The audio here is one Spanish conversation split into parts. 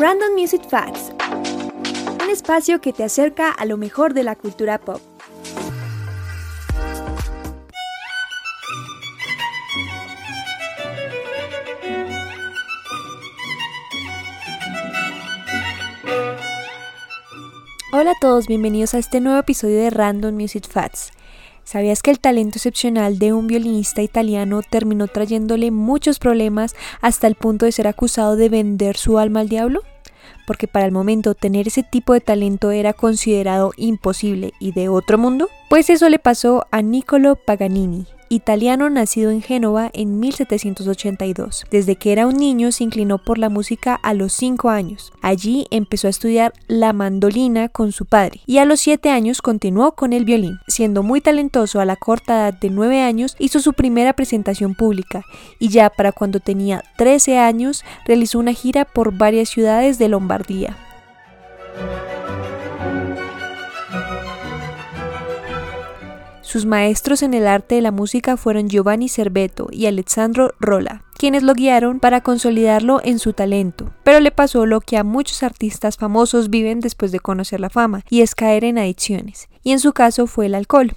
Random Music Facts. Un espacio que te acerca a lo mejor de la cultura pop. Hola a todos, bienvenidos a este nuevo episodio de Random Music Facts. ¿Sabías que el talento excepcional de un violinista italiano terminó trayéndole muchos problemas hasta el punto de ser acusado de vender su alma al diablo? Porque para el momento tener ese tipo de talento era considerado imposible y de otro mundo. Pues eso le pasó a Niccolo Paganini, italiano nacido en Génova en 1782. Desde que era un niño se inclinó por la música a los 5 años. Allí empezó a estudiar la mandolina con su padre y a los 7 años continuó con el violín. Siendo muy talentoso a la corta edad de 9 años hizo su primera presentación pública y ya para cuando tenía 13 años realizó una gira por varias ciudades de Lombardía. Sus maestros en el arte de la música fueron Giovanni Cerveto y Alessandro Rolla, quienes lo guiaron para consolidarlo en su talento. Pero le pasó lo que a muchos artistas famosos viven después de conocer la fama, y es caer en adicciones, y en su caso fue el alcohol.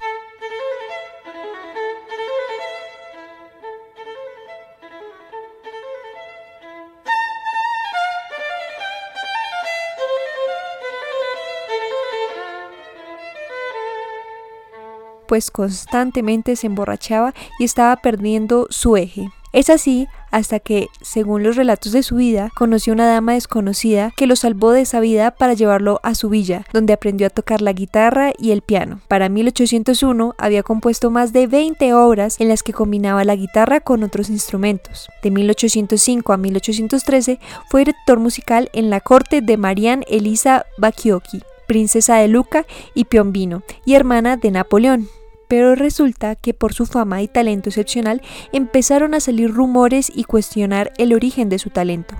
Pues constantemente se emborrachaba y estaba perdiendo su eje. Es así hasta que, según los relatos de su vida, conoció una dama desconocida que lo salvó de esa vida para llevarlo a su villa, donde aprendió a tocar la guitarra y el piano. Para 1801 había compuesto más de 20 obras en las que combinaba la guitarra con otros instrumentos. De 1805 a 1813 fue director musical en la corte de Marianne Elisa Bacchiocchi, princesa de Luca y Piombino, y hermana de Napoleón pero resulta que por su fama y talento excepcional empezaron a salir rumores y cuestionar el origen de su talento.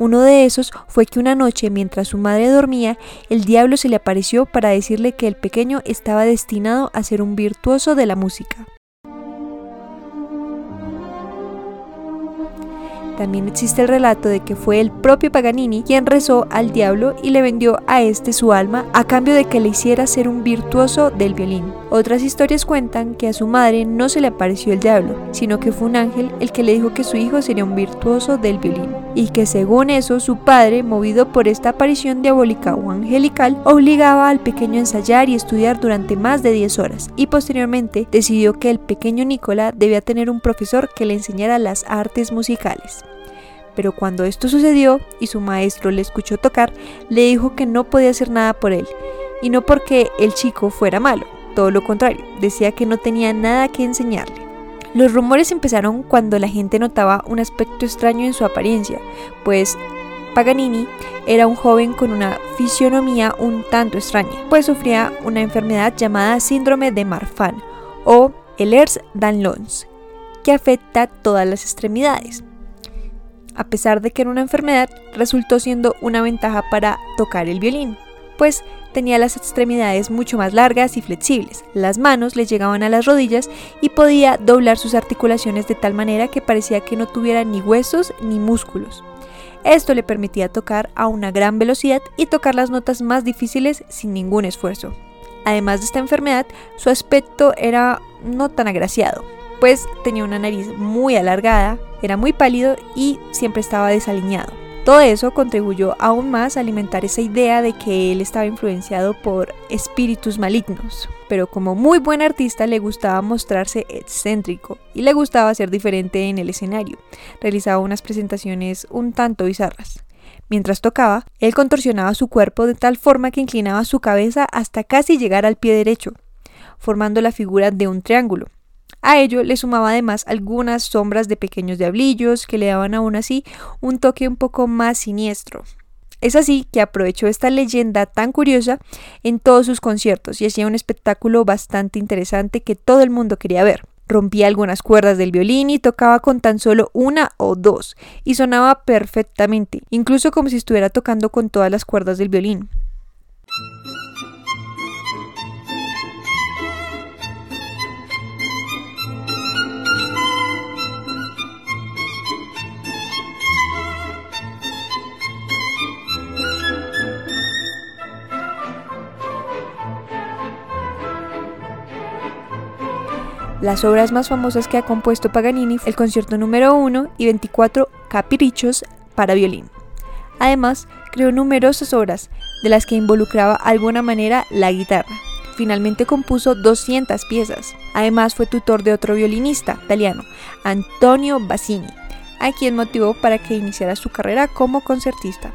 Uno de esos fue que una noche mientras su madre dormía, el diablo se le apareció para decirle que el pequeño estaba destinado a ser un virtuoso de la música. También existe el relato de que fue el propio Paganini quien rezó al diablo y le vendió a este su alma a cambio de que le hiciera ser un virtuoso del violín. Otras historias cuentan que a su madre no se le apareció el diablo, sino que fue un ángel el que le dijo que su hijo sería un virtuoso del violín, y que según eso su padre, movido por esta aparición diabólica o angelical, obligaba al pequeño a ensayar y estudiar durante más de 10 horas, y posteriormente decidió que el pequeño Nicola debía tener un profesor que le enseñara las artes musicales. Pero cuando esto sucedió y su maestro le escuchó tocar, le dijo que no podía hacer nada por él, y no porque el chico fuera malo, todo lo contrario, decía que no tenía nada que enseñarle. Los rumores empezaron cuando la gente notaba un aspecto extraño en su apariencia, pues Paganini era un joven con una fisionomía un tanto extraña, pues sufría una enfermedad llamada síndrome de Marfan o Ehlers-Danlos, que afecta todas las extremidades. A pesar de que era una enfermedad, resultó siendo una ventaja para tocar el violín, pues tenía las extremidades mucho más largas y flexibles, las manos le llegaban a las rodillas y podía doblar sus articulaciones de tal manera que parecía que no tuviera ni huesos ni músculos. Esto le permitía tocar a una gran velocidad y tocar las notas más difíciles sin ningún esfuerzo. Además de esta enfermedad, su aspecto era no tan agraciado, pues tenía una nariz muy alargada, era muy pálido y siempre estaba desaliñado. Todo eso contribuyó aún más a alimentar esa idea de que él estaba influenciado por espíritus malignos. Pero como muy buen artista le gustaba mostrarse excéntrico y le gustaba ser diferente en el escenario. Realizaba unas presentaciones un tanto bizarras. Mientras tocaba, él contorsionaba su cuerpo de tal forma que inclinaba su cabeza hasta casi llegar al pie derecho, formando la figura de un triángulo. A ello le sumaba además algunas sombras de pequeños diablillos que le daban aún así un toque un poco más siniestro. Es así que aprovechó esta leyenda tan curiosa en todos sus conciertos y hacía un espectáculo bastante interesante que todo el mundo quería ver. Rompía algunas cuerdas del violín y tocaba con tan solo una o dos, y sonaba perfectamente, incluso como si estuviera tocando con todas las cuerdas del violín. Las obras más famosas que ha compuesto Paganini, el concierto número 1 y 24 caprichos para violín. Además, creó numerosas obras, de las que involucraba de alguna manera la guitarra. Finalmente compuso 200 piezas. Además fue tutor de otro violinista italiano, Antonio Bassini, a quien motivó para que iniciara su carrera como concertista.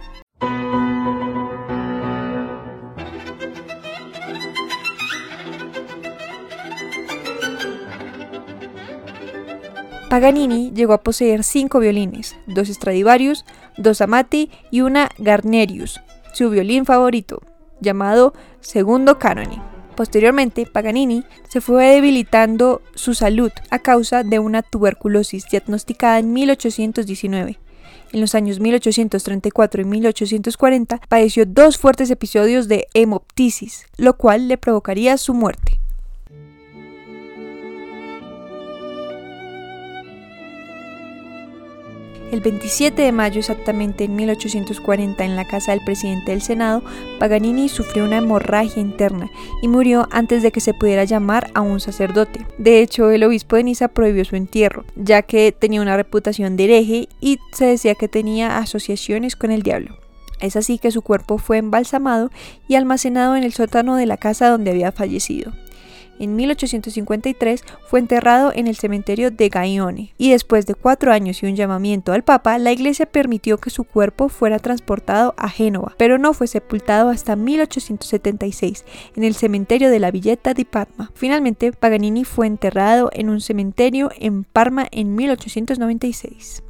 Paganini llegó a poseer cinco violines, dos Stradivarius, dos Amati y una Garnerius, su violín favorito, llamado Segundo Canoni. Posteriormente, Paganini se fue debilitando su salud a causa de una tuberculosis diagnosticada en 1819. En los años 1834 y 1840 padeció dos fuertes episodios de hemoptisis, lo cual le provocaría su muerte. El 27 de mayo exactamente en 1840 en la casa del presidente del Senado, Paganini sufrió una hemorragia interna y murió antes de que se pudiera llamar a un sacerdote. De hecho, el obispo de Niza prohibió su entierro, ya que tenía una reputación de hereje y se decía que tenía asociaciones con el diablo. Es así que su cuerpo fue embalsamado y almacenado en el sótano de la casa donde había fallecido. En 1853 fue enterrado en el cementerio de Gaione y después de cuatro años y un llamamiento al Papa, la iglesia permitió que su cuerpo fuera transportado a Génova, pero no fue sepultado hasta 1876 en el cementerio de la Villetta di Parma. Finalmente, Paganini fue enterrado en un cementerio en Parma en 1896.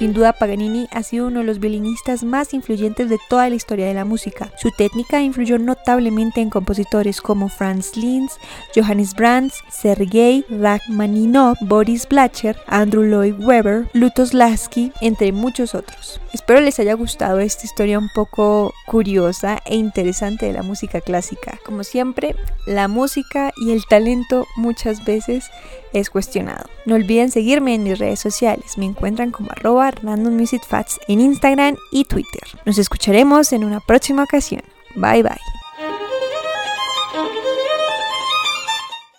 Sin duda Paganini ha sido uno de los violinistas más influyentes de toda la historia de la música. Su técnica influyó notablemente en compositores como Franz Liszt, Johannes Brahms, Sergei Rachmaninoff, Boris Blacher, Andrew Lloyd Webber, Lutoslavski, entre muchos otros. Espero les haya gustado esta historia un poco curiosa e interesante de la música clásica. Como siempre, la música y el talento muchas veces es cuestionado. No olviden seguirme en mis redes sociales. Me encuentran como arroba en Instagram y Twitter. Nos escucharemos en una próxima ocasión. Bye bye.